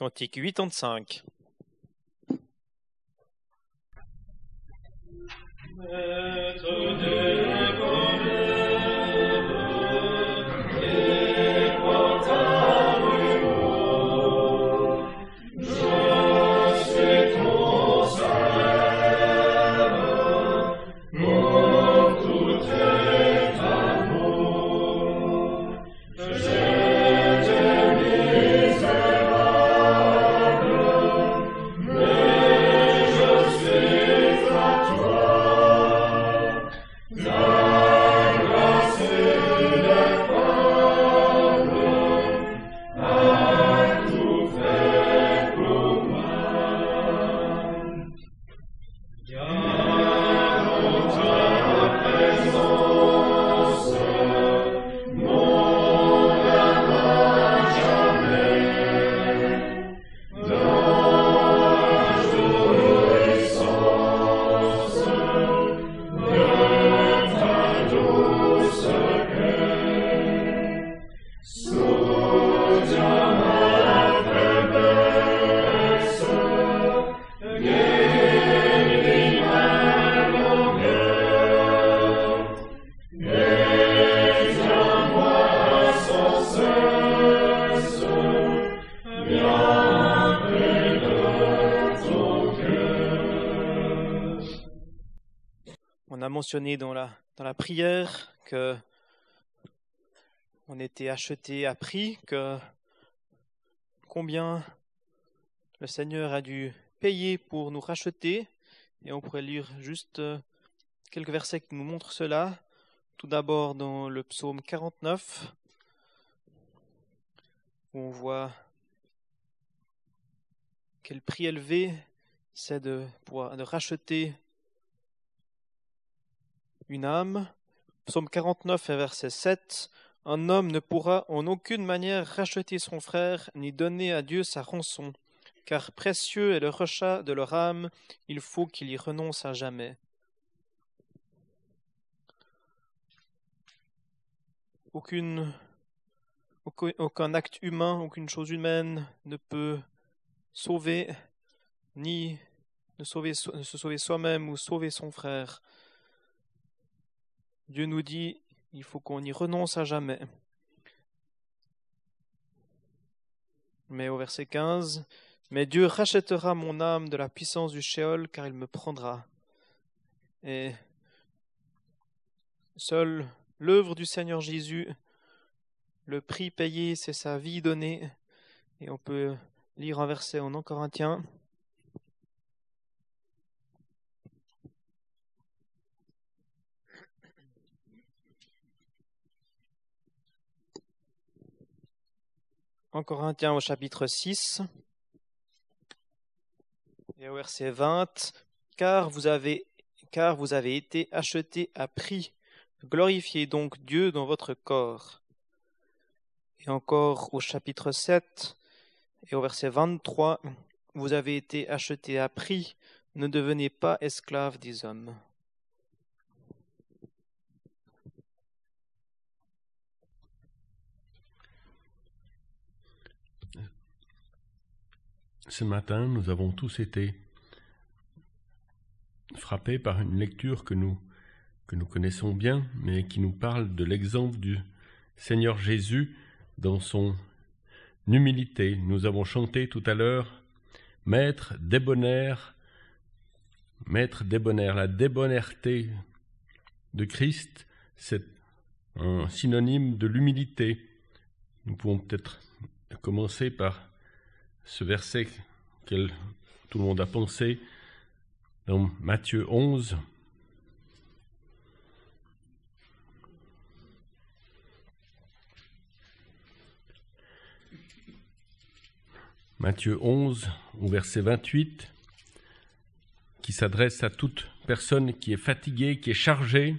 Cantique 85. On dans la, prière que on était acheté à prix, que combien le Seigneur a dû payer pour nous racheter. Et on pourrait lire juste euh, quelques versets qui nous montrent cela. Tout d'abord dans le psaume 49, où on voit quel prix élevé c'est de de racheter une âme. Psaume 49 verset 7. Un homme ne pourra en aucune manière racheter son frère, ni donner à Dieu sa rançon, car précieux est le rachat de leur âme, il faut qu'il y renonce à jamais. Aucune, aucun, aucun acte humain, aucune chose humaine ne peut sauver, ni ne, sauver, ne se sauver soi-même ou sauver son frère. Dieu nous dit, il faut qu'on y renonce à jamais. Mais au verset 15, Mais Dieu rachètera mon âme de la puissance du Sheol, car il me prendra. Et seule l'œuvre du Seigneur Jésus, le prix payé, c'est sa vie donnée. Et on peut lire un verset en Corinthiens. En Corinthiens au chapitre 6 et au verset 20, car vous avez, car vous avez été achetés à prix, glorifiez donc Dieu dans votre corps. Et encore au chapitre 7 et au verset 23, vous avez été achetés à prix, ne devenez pas esclaves des hommes. Ce matin, nous avons tous été frappés par une lecture que nous, connaissons bien, mais qui nous parle de l'exemple du Seigneur Jésus dans son humilité. Nous avons chanté tout à l'heure Maître débonnaire, Maître débonnaire, la débonnairté de Christ, c'est un synonyme de l'humilité. Nous pouvons peut-être commencer par ce verset que tout le monde a pensé dans Matthieu 11. Matthieu 11, au verset 28, qui s'adresse à toute personne qui est fatiguée, qui est chargée.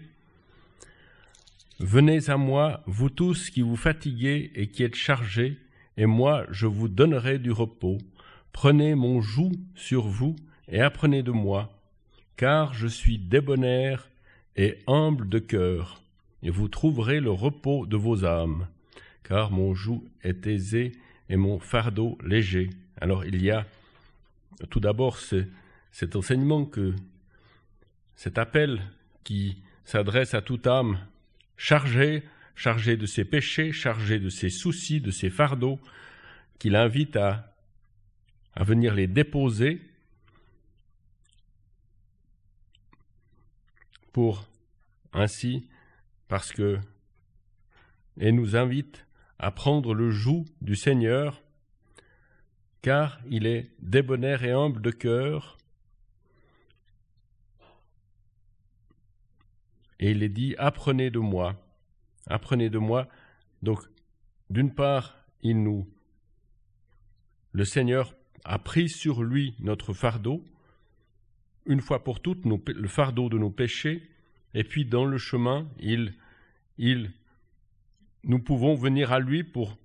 Venez à moi, vous tous qui vous fatiguez et qui êtes chargés, et moi je vous donnerai du repos. Prenez mon joug sur vous et apprenez de moi, car je suis débonnaire et humble de cœur, et vous trouverez le repos de vos âmes, car mon joug est aisé et mon fardeau léger. Alors il y a tout d'abord cet enseignement que cet appel qui s'adresse à toute âme chargée, chargée de ses péchés, chargée de ses soucis, de ses fardeaux, qu'il invite à, à venir les déposer pour ainsi, parce que, et nous invite à prendre le joug du Seigneur, car il est débonnaire et humble de cœur, et il est dit apprenez de moi, apprenez de moi. Donc, d'une part, il nous, le Seigneur a pris sur lui notre fardeau, une fois pour toutes, le fardeau de nos péchés, et puis dans le chemin, il, il, nous pouvons venir à lui pour,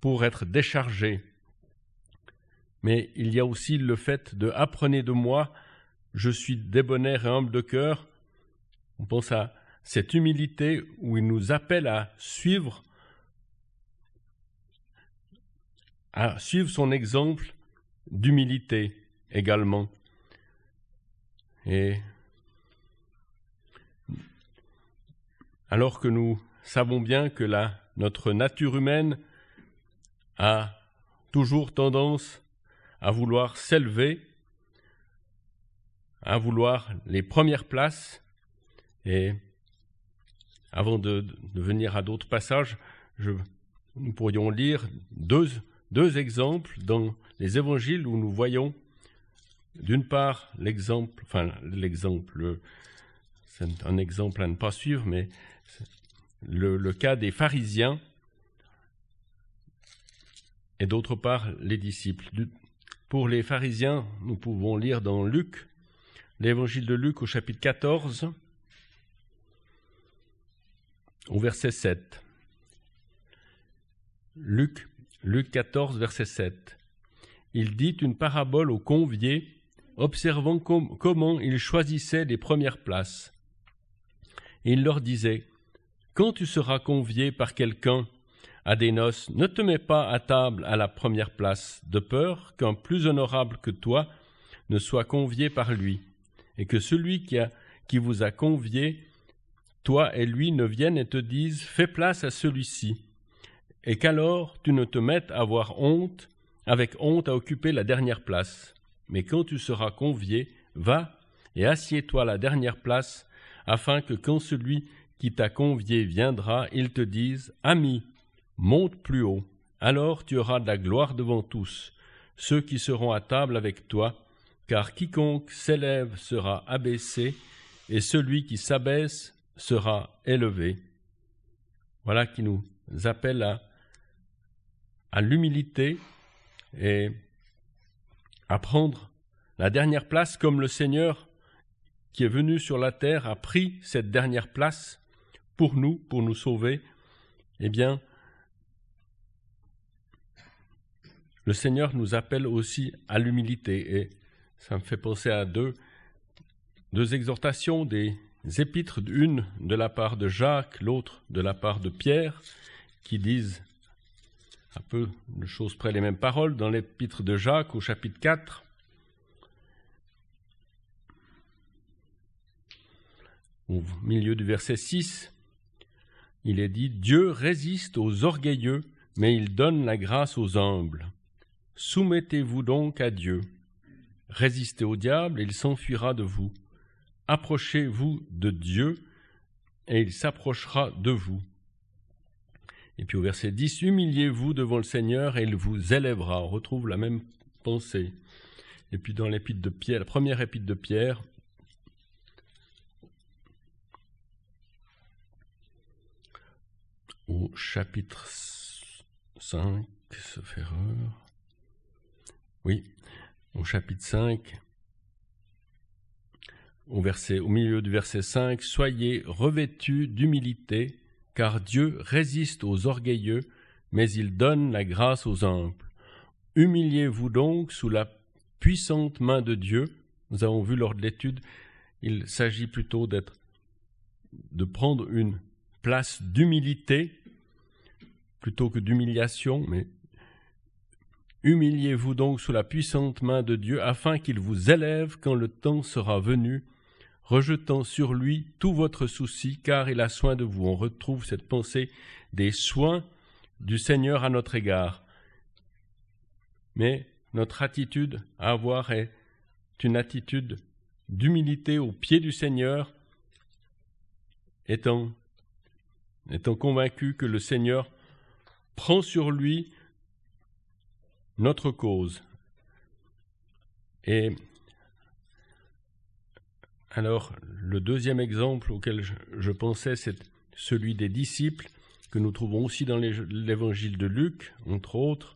pour être déchargés. Mais il y a aussi le fait de apprenez de moi, je suis débonnaire et humble de cœur. On pense à cette humilité où il nous appelle à suivre, à suivre son exemple d'humilité également. Et alors que nous savons bien que la, notre nature humaine a toujours tendance à vouloir s'élever, à vouloir les premières places, et avant de, venir à d'autres passages, nous pourrions lire deux, deux exemples dans les évangiles où nous voyons d'une part l'exemple, enfin l'exemple, c'est un exemple à ne pas suivre, mais le, cas des pharisiens et d'autre part les disciples. Pour les pharisiens, nous pouvons lire dans Luc, l'évangile de Luc au chapitre 14, au verset 7. Luc, Luc 14, verset 7. Il dit une parabole aux conviés, observant comment ils choisissaient les premières places. Il leur disait quand tu seras convié par quelqu'un à des noces, ne te mets pas à table à la première place, de peur qu'un plus honorable que toi ne soit convié par lui, et que celui qui, qui vous a convié, toi et lui, ne viennent et te disent Fais place à celui-ci, et qu'alors tu ne te mettes à avoir honte, avec honte à occuper la dernière place. Mais quand tu seras convié, va et assieds-toi à la dernière place, afin que quand celui qui t'a convié viendra, ils te disent Ami, monte plus haut, alors tu auras de la gloire devant tous, ceux qui seront à table avec toi, car quiconque s'élève sera abaissé, et celui qui s'abaisse sera élevé. Voilà qui nous appelle à, l'humilité et à prendre la dernière place comme le Seigneur qui est venu sur la terre a pris cette dernière place pour nous, pour nous sauver, eh bien, le Seigneur nous appelle aussi à l'humilité. Et ça me fait penser à deux exhortations des épîtres, une de la part de Jacques, l'autre de la part de Pierre, qui disent un peu de choses près les mêmes paroles dans l'épître de Jacques au chapitre 4. Au milieu du verset 6, il est dit Dieu résiste aux orgueilleux, mais il donne la grâce aux humbles. Soumettez-vous donc à Dieu. Résistez au diable, il s'enfuira de vous. Approchez-vous de Dieu, et il s'approchera de vous. Et puis au verset 10, humiliez-vous devant le Seigneur, et il vous élèvera. On retrouve la même pensée. Et puis dans l'épître de Pierre, la première épître de Pierre, au chapitre 5, sauf erreur. Oui, au chapitre 5, au, milieu du verset 5, Soyez revêtus d'humilité, car Dieu résiste aux orgueilleux, mais il donne la grâce aux humbles. Humiliez-vous donc sous la puissante main de Dieu. Nous avons vu lors de l'étude, il s'agit plutôt d'être, de prendre une place d'humilité plutôt que d'humiliation, mais Humiliez-vous donc sous la puissante main de Dieu afin qu'il vous élève quand le temps sera venu, rejetant sur lui tout votre souci, car il a soin de vous. On retrouve cette pensée des soins du Seigneur à notre égard. Mais notre attitude à avoir est une attitude d'humilité au pied du Seigneur, étant, étant convaincu que le Seigneur prend sur lui notre cause. Et alors, le deuxième exemple auquel je, pensais, c'est celui des disciples, que nous trouvons aussi dans l'évangile de Luc, entre autres,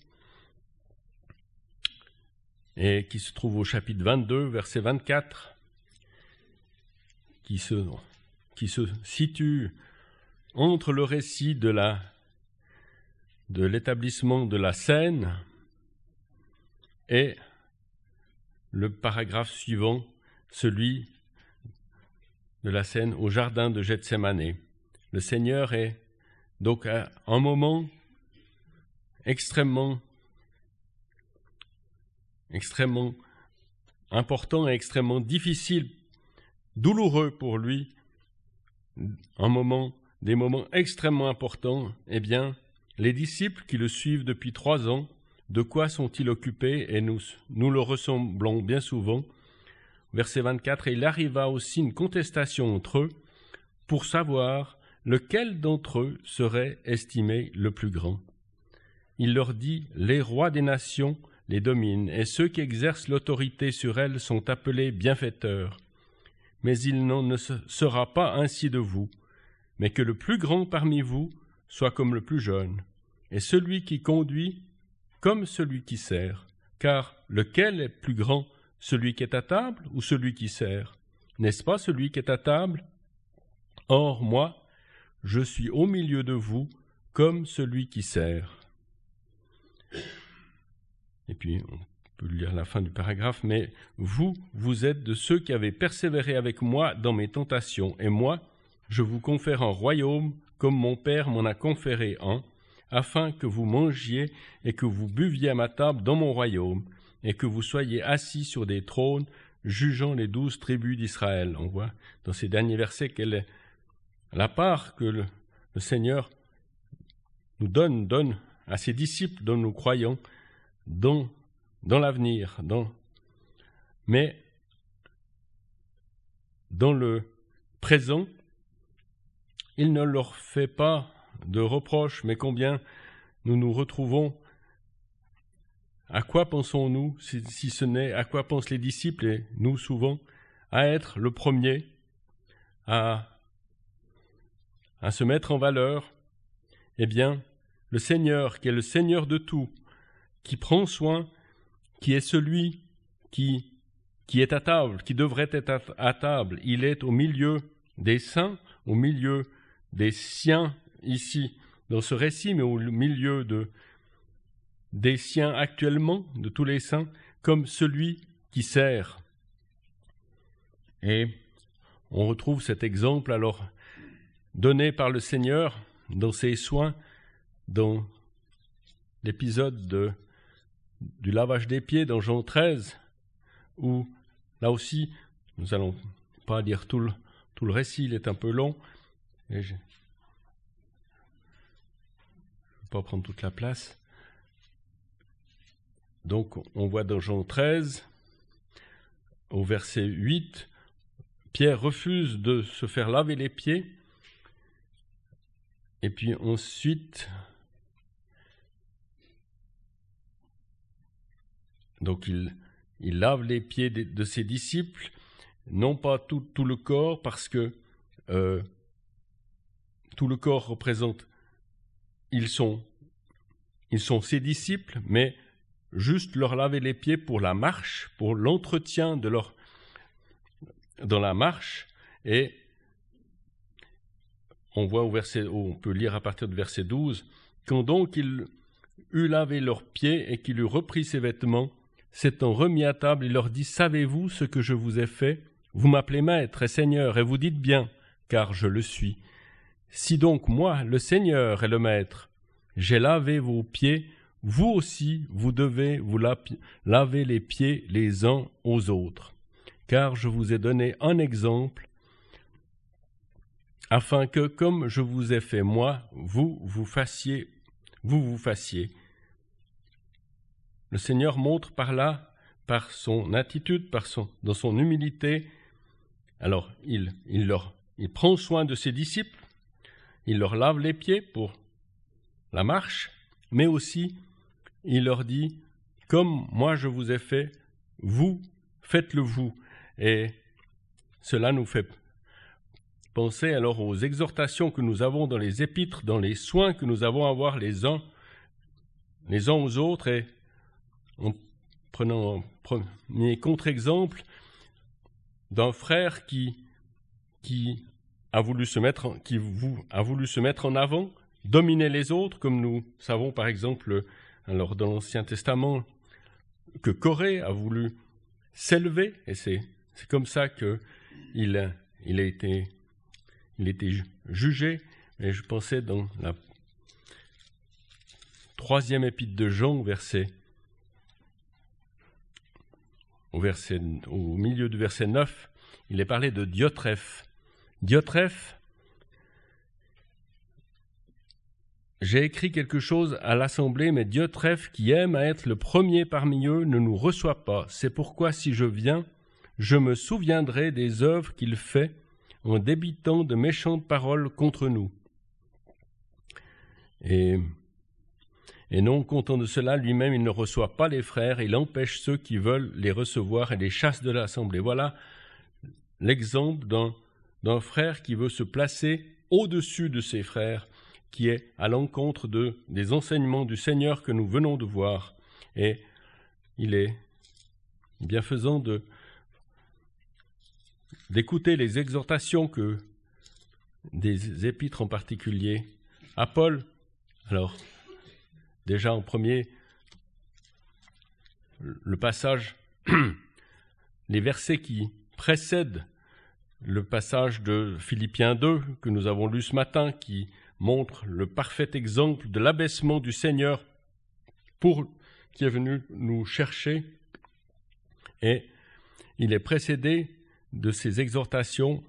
et qui se trouve au chapitre 22, verset 24, qui se, situe entre le récit de de l'établissement de la scène et le paragraphe suivant, celui de la scène au jardin de Gethsemane. Le Seigneur est donc à un moment extrêmement extrêmement important et extrêmement difficile, douloureux pour lui, un moment, des moments extrêmement importants, eh bien, les disciples qui le suivent depuis trois ans de quoi sont-ils occupés? Et nous, nous le ressemblons bien souvent. Verset 24, il arriva aussi une contestation entre eux pour savoir lequel d'entre eux serait estimé le plus grand. Il leur dit, les rois des nations les dominent, et ceux qui exercent l'autorité sur elles sont appelés bienfaiteurs. Mais il n'en ne sera pas ainsi de vous, mais que le plus grand parmi vous soit comme le plus jeune, et celui qui conduit comme celui qui sert, car lequel est plus grand, celui qui est à table ou celui qui sert N'est-ce pas celui qui est à table? Or, moi, je suis au milieu de vous comme celui qui sert. Et puis, on peut lire la fin du paragraphe, mais vous, vous êtes de ceux qui avez persévéré avec moi dans mes tentations, et moi, je vous confère un royaume comme mon Père m'en a conféré un, afin que vous mangiez et que vous buviez à ma table dans mon royaume, et que vous soyez assis sur des trônes, jugeant les douze tribus d'Israël. On voit dans ces derniers versets quelle est la part que le, Seigneur nous donne, donne à ses disciples dont nous croyons dans, dans l'avenir, dans, mais dans le présent, il ne leur fait pas de reproches, mais combien nous nous retrouvons. À quoi pensons-nous, si, ce n'est à quoi pensent les disciples et nous souvent, à être le premier, à, à se mettre en valeur? Eh bien, le Seigneur, qui est le Seigneur de tout, qui prend soin, qui est celui qui, qui est à table, qui devrait être à table, il est au milieu des saints, au milieu des siens ici dans ce récit, mais au milieu de, des siens actuellement, de tous les saints, comme celui qui sert. Et on retrouve cet exemple alors donné par le Seigneur dans ses soins, dans l'épisode du lavage des pieds dans Jean 13, où là aussi, nous allons pas lire tout le, tout le récit, il est un peu long, et pas prendre toute la place. Donc on voit dans Jean 13, au verset 8, Pierre refuse de se faire laver les pieds. Et puis ensuite, donc il, lave les pieds de, ses disciples, non pas tout, le corps, parce que euh, tout le corps représente ils sont ses disciples, mais juste leur laver les pieds pour la marche, pour l'entretien de leur dans la marche, et on voit au verset, on peut lire à partir du verset 12, quand donc il eut lavé leurs pieds et qu'il eut repris ses vêtements, s'étant remis à table, il leur dit, Savez-vous ce que je vous ai fait? Vous m'appelez maître et seigneur, et vous dites bien, car je le suis. Si donc moi, le Seigneur et le Maître, j'ai lavé vos pieds, vous aussi, vous devez vous laver les pieds les uns aux autres, car je vous ai donné un exemple, afin que, comme je vous ai fait moi, vous vous fassiez, vous vous fassiez. Le Seigneur montre par là, par son attitude, par son, dans son humilité, alors il, il il prend soin de ses disciples, il leur lave les pieds pour la marche, mais aussi il leur dit, comme moi je vous ai fait, vous, faites-le vous. Et cela nous fait penser alors aux exhortations que nous avons dans les épîtres, dans les soins que nous avons à avoir les uns, aux autres, et en prenant un premier contre-exemple d'un frère qui, qui a voulu se mettre en avant, dominer les autres, comme nous savons par exemple alors dans l'Ancien Testament que Corée a voulu s'élever, et c'est, comme ça qu'il il a été, jugé. Et je pensais dans la troisième épître de Jean, verset, au milieu du verset 9, il est parlé de Diotrephe. Diotrephe J'ai écrit quelque chose à l'Assemblée, mais Dieu trèfle qui aime à être le premier parmi eux ne nous reçoit pas. C'est pourquoi si je viens, je me souviendrai des œuvres qu'il fait en débitant de méchantes paroles contre nous. Et, et non content de cela, lui-même il ne reçoit pas les frères, il empêche ceux qui veulent les recevoir et les chasse de l'Assemblée. Voilà l'exemple d'un frère qui veut se placer au-dessus de ses frères qui est à l'encontre de, des enseignements du Seigneur que nous venons de voir. Et il est bienfaisant d'écouter les exhortations que des épîtres en particulier à Paul. Alors, déjà en premier, le passage, les versets qui précèdent le passage de Philippiens 2 que nous avons lu ce matin, qui montre le parfait exemple de l'abaissement du Seigneur pour qui est venu nous chercher. Et il est précédé de ces exhortations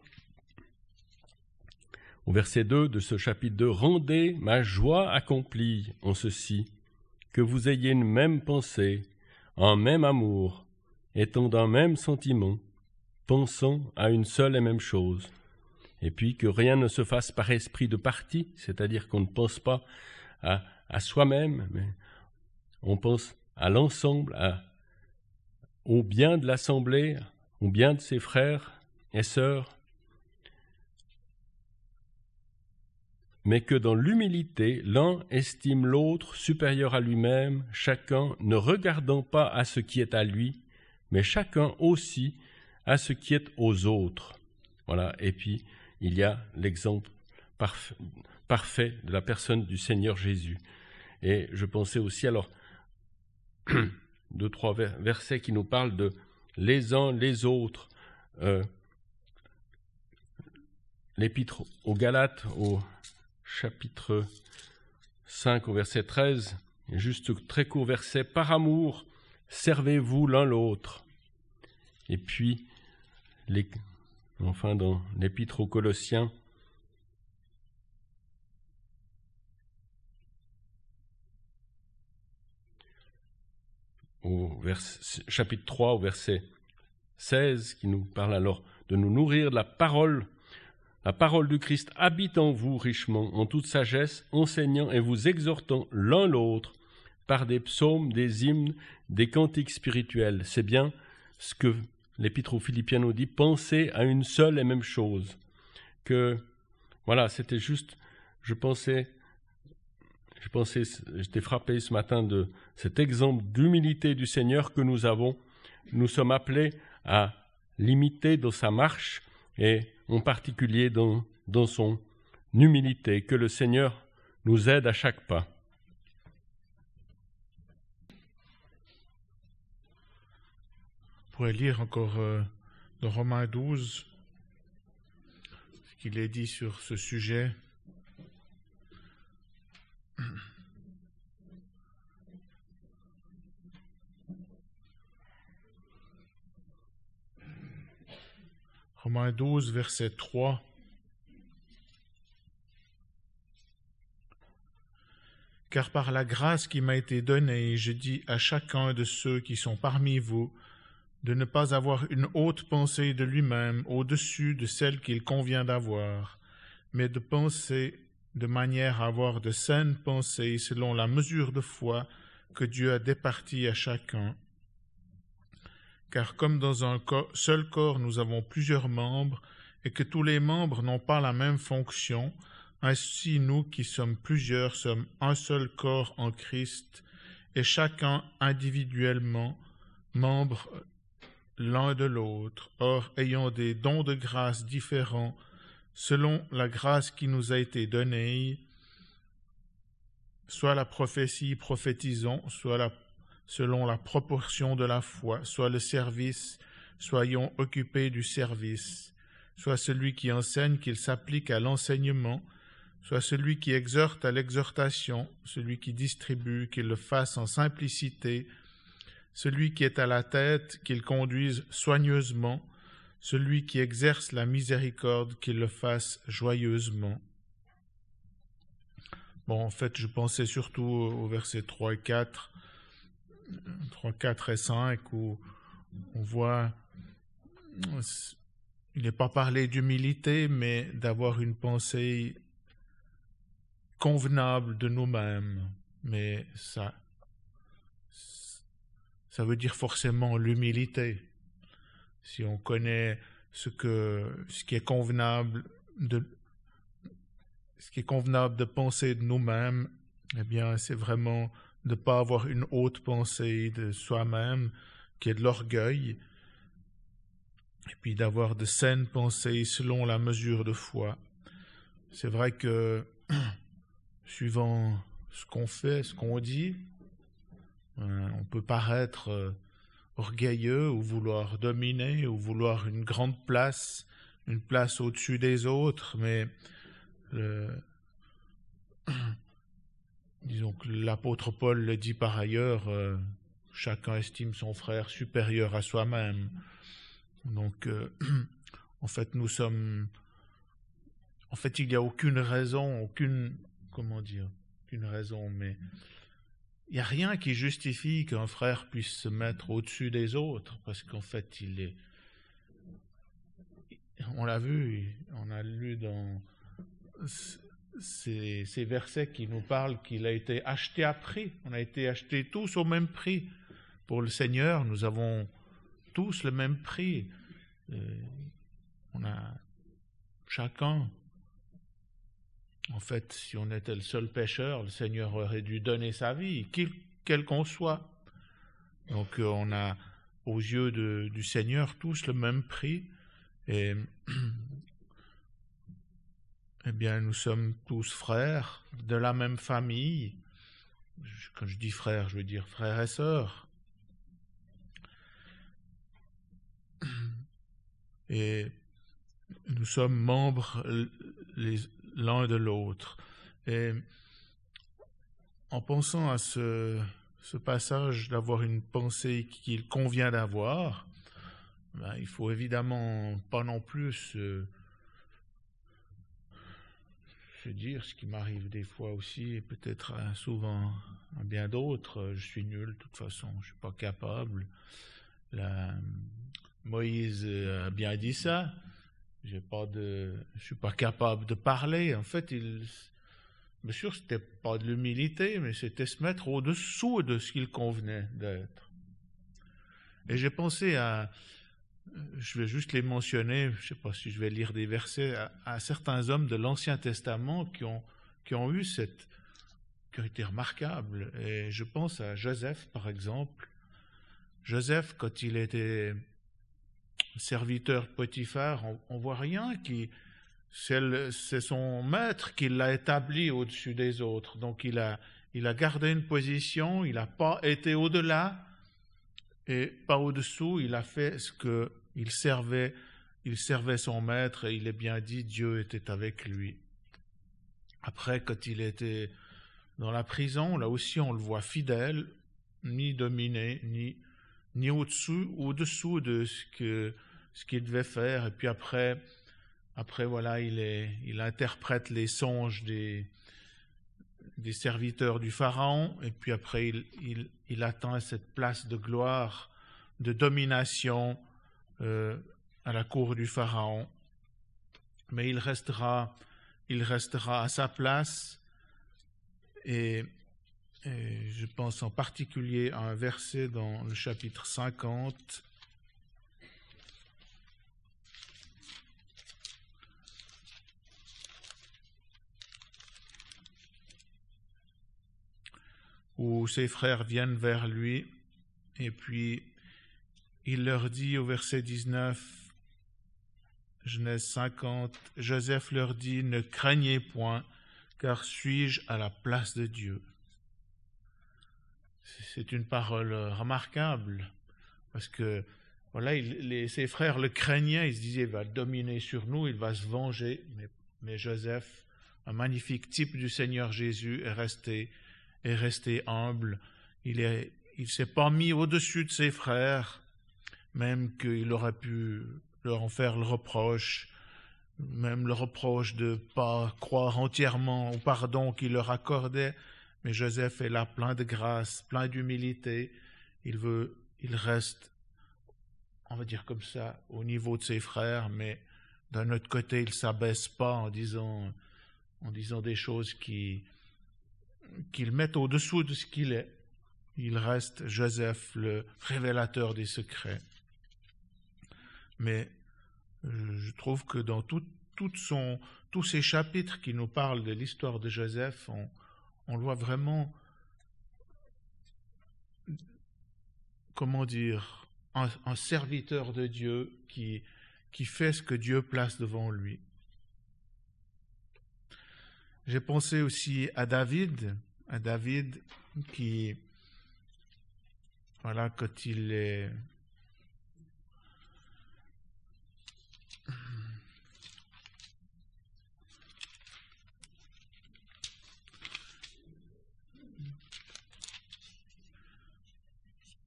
au verset 2 de ce chapitre 2 Rendez ma joie accomplie en ceci, que vous ayez une même pensée, un même amour, étant d'un même sentiment, pensant à une seule et même chose et puis que rien ne se fasse par esprit de parti, c'est-à-dire qu'on ne pense pas à, soi-même, mais on pense à l'ensemble, au bien de l'Assemblée, au bien de ses frères et sœurs, mais que dans l'humilité, l'un estime l'autre supérieur à lui-même, chacun ne regardant pas à ce qui est à lui, mais chacun aussi à ce qui est aux autres. Voilà, et puis il y a l'exemple parfait, de la personne du Seigneur Jésus. Et je pensais aussi, alors, deux, trois versets qui nous parlent de les uns les autres. Euh, L'épître aux Galates, au chapitre 5, au verset 13, juste très court verset, par amour, servez-vous l'un l'autre. Et puis, les, Enfin, dans l'Épître aux Colossiens, au chapitre 3, au verset 16, qui nous parle alors de nous nourrir de la parole. La parole du Christ habite en vous richement, en toute sagesse, enseignant et vous exhortant l'un l'autre par des psaumes, des hymnes, des cantiques spirituels. C'est bien ce que l'Épître aux Philippiens nous dit pensez à une seule et même chose. Que, voilà, c'était juste, je pensais, je pensais, j'étais frappé ce matin de cet exemple d'humilité du Seigneur que nous avons. Nous sommes appelés à l'imiter dans sa marche et en particulier dans, dans son humilité. Que le Seigneur nous aide à chaque pas. pourrais lire encore euh, dans Romains 12 ce qu'il est dit sur ce sujet. Romains 12, verset 3. Car par la grâce qui m'a été donnée, je dis à chacun de ceux qui sont parmi vous de ne pas avoir une haute pensée de lui-même au-dessus de celle qu'il convient d'avoir, mais de penser de manière à avoir de saines pensées selon la mesure de foi que Dieu a départie à chacun. Car comme dans un seul corps nous avons plusieurs membres, et que tous les membres n'ont pas la même fonction, ainsi nous qui sommes plusieurs sommes un seul corps en Christ, et chacun individuellement membre l'un de l'autre. Or, ayant des dons de grâce différents, selon la grâce qui nous a été donnée, soit la prophétie prophétisons, soit la, selon la proportion de la foi, soit le service, soyons occupés du service, soit celui qui enseigne qu'il s'applique à l'enseignement, soit celui qui exhorte à l'exhortation, celui qui distribue qu'il le fasse en simplicité, celui qui est à la tête qu'il conduise soigneusement, celui qui exerce la miséricorde qu'il le fasse joyeusement. Bon, en fait, je pensais surtout au verset 3 et 4, 3, 4 et 5, où on voit, il n'est pas parlé d'humilité, mais d'avoir une pensée convenable de nous-mêmes, mais ça, ça veut dire forcément l'humilité. Si on connaît ce que, ce qui est convenable de, ce qui est convenable de penser de nous-mêmes, eh bien, c'est vraiment de ne pas avoir une haute pensée de soi-même, qui est de l'orgueil, et puis d'avoir de saines pensées selon la mesure de foi. C'est vrai que suivant ce qu'on fait, ce qu'on dit, on peut paraître euh, orgueilleux ou vouloir dominer ou vouloir une grande place, une place au-dessus des autres, mais disons que l'apôtre Paul le dit par ailleurs, euh, chacun estime son frère supérieur à soi-même. Donc, en fait, nous sommes, en fait, il n'y a aucune raison, aucune comment dire, qu'une raison, mais il n'y a rien qui justifie qu'un frère puisse se mettre au-dessus des autres, parce qu'en fait, il est. On l'a vu, on a lu dans ces, versets qui nous parlent qu'il a été acheté à prix. On a été achetés tous au même prix. Pour le Seigneur, nous avons tous le même prix. Euh, on a chacun en fait, si on était le seul pécheur, le Seigneur aurait dû donner sa vie, quel qu'on soit. Donc euh, on a aux yeux du Seigneur tous le même prix. Et eh bien, nous sommes tous frères de la même famille. Quand je dis frères, je veux dire frères et sœurs. Et nous sommes membres les, l'un de l'autre. Et en pensant à ce, passage d'avoir une pensée qu'il convient d'avoir, ben, il faut évidemment pas non plus se, dire ce qui m'arrive des fois aussi, et peut-être hein, souvent à bien d'autres, je suis nul de toute façon, je suis pas capable. La, Moïse a bien dit ça, j'ai pas je suis pas capable de parler. En fait, il, bien sûr, c'était pas de l'humilité, mais c'était se mettre au-dessous de ce qu'il convenait d'être. Et j'ai pensé à, je vais juste les mentionner, je sais pas si je vais lire des versets, à, certains hommes de l'Ancien Testament qui ont, qui ont eu cette, qui ont été. Et je pense à Joseph, par exemple. Joseph, quand il était serviteur Potiphar, on, ne voit rien qui, c'est son maître qui l'a établi au-dessus des autres. Donc il a, gardé une position, il n'a pas été au-delà et pas au-dessous, il a fait ce que il servait, il servait son maître et il est bien dit Dieu était avec lui. Après, quand il était dans la prison, là aussi on le voit fidèle, ni dominé, ni, ni au-dessous, au-dessous de ce que ce qu'il devait faire. Et puis après, après voilà, il, interprète les songes des, serviteurs du Pharaon. Et puis après, il atteint cette place de gloire, de domination euh, à la cour du Pharaon. Mais il restera, il restera à sa place et et je pense en particulier à un verset dans le chapitre 50. Où ses frères viennent vers lui et puis il leur dit au verset 19, Genèse 50, Joseph leur dit, Ne craignez point, car suis-je à la place de Dieu? C'est une parole euh, remarquable parce que voilà, il, ses frères le craignaient, ils se disaient il va dominer sur nous, il va se venger. Mais, Joseph, un magnifique type du Seigneur Jésus, est resté, est resté humble. Il il s'est pas mis au-dessus de ses frères, même qu'il aurait pu leur en faire le reproche, même le reproche de pas croire entièrement au pardon qu'il leur accordait. Mais Joseph est là plein de grâce, plein d'humilité. Il veut, il reste, on va dire comme ça, au niveau de ses frères, mais d'un autre côté, il s'abaisse pas en disant, en disant des choses qui, qu'il met au-dessous de ce qu'il est. Il reste Joseph, le révélateur des secrets. Mais je trouve que dans tous ces chapitres qui nous parlent de l'histoire de Joseph, on, on voit vraiment, comment dire, un, serviteur de Dieu qui fait ce que Dieu place devant lui. J'ai pensé aussi à David, à David qui, voilà, quand il est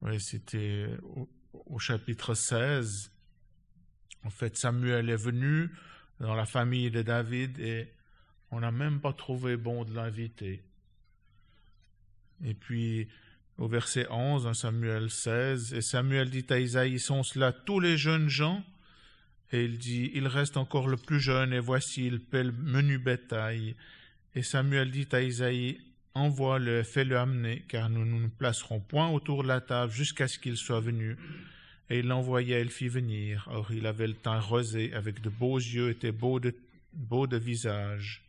Oui, c'était au, chapitre 16. En fait, Samuel est venu dans la famille de David et on n'a même pas trouvé bon de l'inviter. Et puis, au verset 11, en Samuel 16, et Samuel dit à Isaïe, sont cela tous les jeunes gens? Et il dit, il reste encore le plus jeune, et voici, il paie le menu bétail. Et Samuel dit à Isaïe, Envoie-le, fais-le amener, car nous ne nous placerons point autour de la table jusqu'à ce qu'il soit venu. Et il l'envoya le fit venir. Or il avait le teint rosé, avec de beaux yeux, était beau de, beau de visage.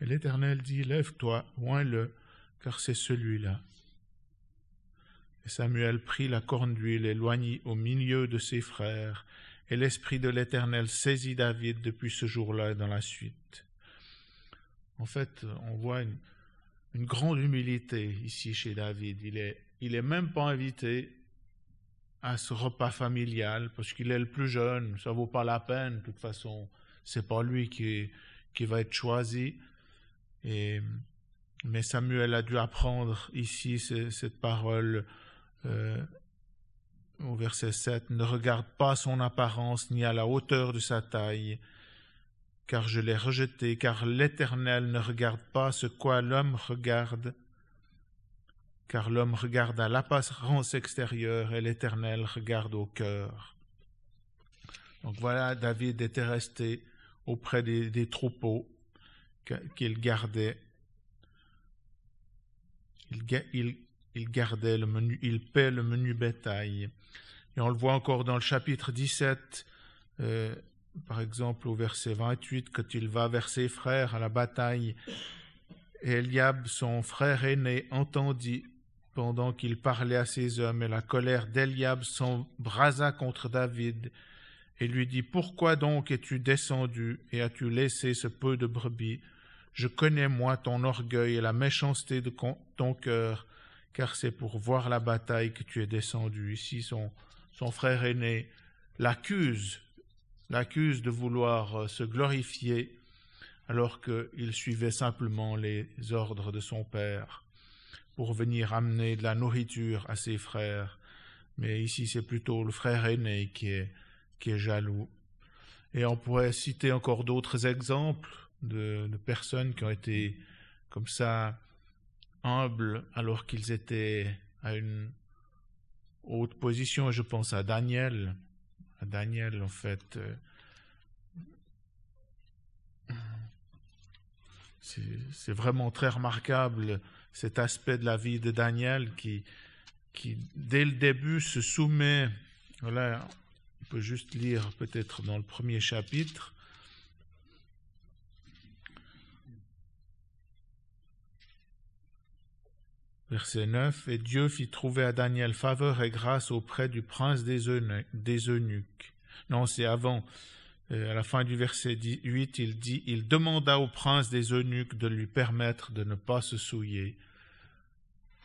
Et l'Éternel dit, Lève-toi, oins-le, car c'est celui-là. Et Samuel prit la corne d'huile et loignit au milieu de ses frères, et l'Esprit de l'Éternel saisit David depuis ce jour-là et dans la suite. En fait, on voit une, grande humilité ici chez David. Il est, il est même pas invité à ce repas familial parce qu'il est le plus jeune. Ça vaut pas la peine. De toute façon, c'est pas lui qui, qui va être choisi. Mais Samuel a dû apprendre ici cette parole euh, au verset 7. Ne regarde pas son apparence ni à la hauteur de sa taille car je l'ai rejeté, car l'Éternel ne regarde pas ce quoi l'homme regarde, car l'homme regarde à l'apparence extérieure et l'Éternel regarde au cœur. Donc voilà, David était resté auprès des, troupeaux qu'il gardait. Il, gardait le menu, il paie le menu bétail. Et on le voit encore dans le chapitre 17, par exemple au verset 28, quand il va vers ses frères à la bataille, Eliab, son frère aîné, entendit pendant qu'il parlait à ses hommes, et la colère d'Eliab s'embrasa contre David, et lui dit Pourquoi donc es-tu descendu et as-tu laissé ce peu de brebis? Je connais, moi, ton orgueil et la méchanceté de ton cœur, car c'est pour voir la bataille que tu es descendu. Ici, son, frère aîné l'accuse l'accuse de vouloir euh, se glorifier alors qu'il suivait simplement les ordres de son père pour venir amener de la nourriture à ses frères. Mais ici, c'est plutôt le frère aîné qui est jaloux. Et on pourrait citer encore d'autres exemples de, personnes qui ont été comme ça humbles alors qu'ils étaient à une haute position. Je pense à Daniel. À Daniel, en fait. C'est vraiment très remarquable cet aspect de la vie de Daniel qui, qui dès le début, se soumet. Voilà, on peut juste lire peut-être dans le premier chapitre. Verset 9, Et Dieu fit trouver à Daniel faveur et grâce auprès du prince des, eunuques. Non, c'est avant. Euh, à la fin du verset 8, il dit, Il demanda au prince des eunuques de lui permettre de ne pas se souiller.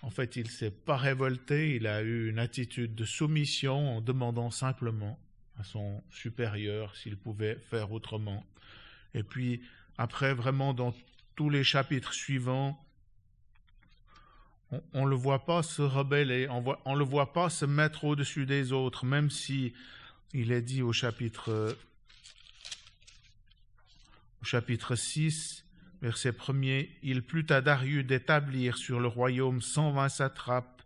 En fait, il s'est pas révolté, il a eu une attitude de soumission en demandant simplement à son supérieur s'il pouvait faire autrement. Et puis, après, vraiment, dans tous les chapitres suivants, on ne le voit pas se rebeller, on ne le voit pas se mettre au-dessus des autres, même si il est dit au chapitre, au chapitre 6, verset 1er, Il plut à Darius d'établir sur le royaume cent vingt satrapes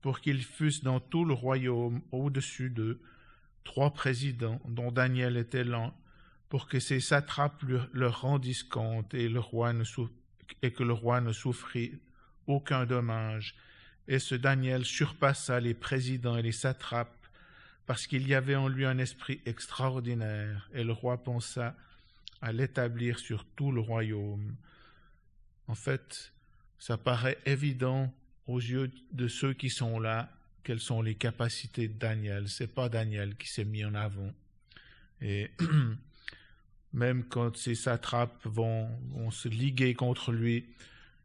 pour qu'ils fussent dans tout le royaume au-dessus d'eux, trois présidents, dont Daniel était l'un, pour que ces satrapes leur rendissent compte et, et que le roi ne souffrit aucun dommage. Et ce Daniel surpassa les présidents et les satrapes, parce qu'il y avait en lui un esprit extraordinaire, et le roi pensa à l'établir sur tout le royaume. En fait, ça paraît évident aux yeux de ceux qui sont là quelles sont les capacités de Daniel. C'est pas Daniel qui s'est mis en avant. Et même quand ces satrapes vont, vont se liguer contre lui,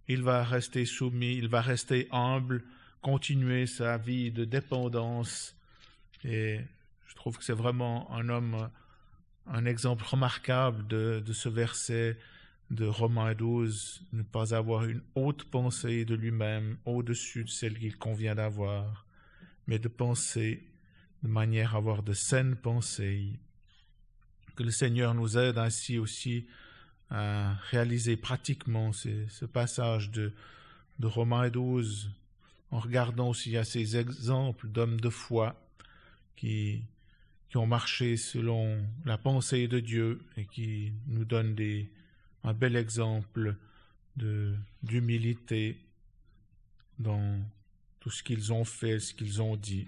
il va rester soumis, il va rester humble, continuer sa vie de dépendance. Et je trouve que c'est vraiment un homme, un exemple remarquable de, de ce verset de Romains 12, ne pas avoir une haute pensée de lui-même au-dessus de celle qu'il convient d'avoir, mais de penser de manière à avoir de saines pensées. Que le Seigneur nous aide ainsi aussi à réaliser pratiquement ce, passage de, de Romains 12 en regardant aussi à ces exemples d'hommes de foi qui, qui ont marché selon la pensée de Dieu et qui nous donnent des, un bel exemple d'humilité dans tout ce qu'ils ont fait, ce qu'ils ont dit.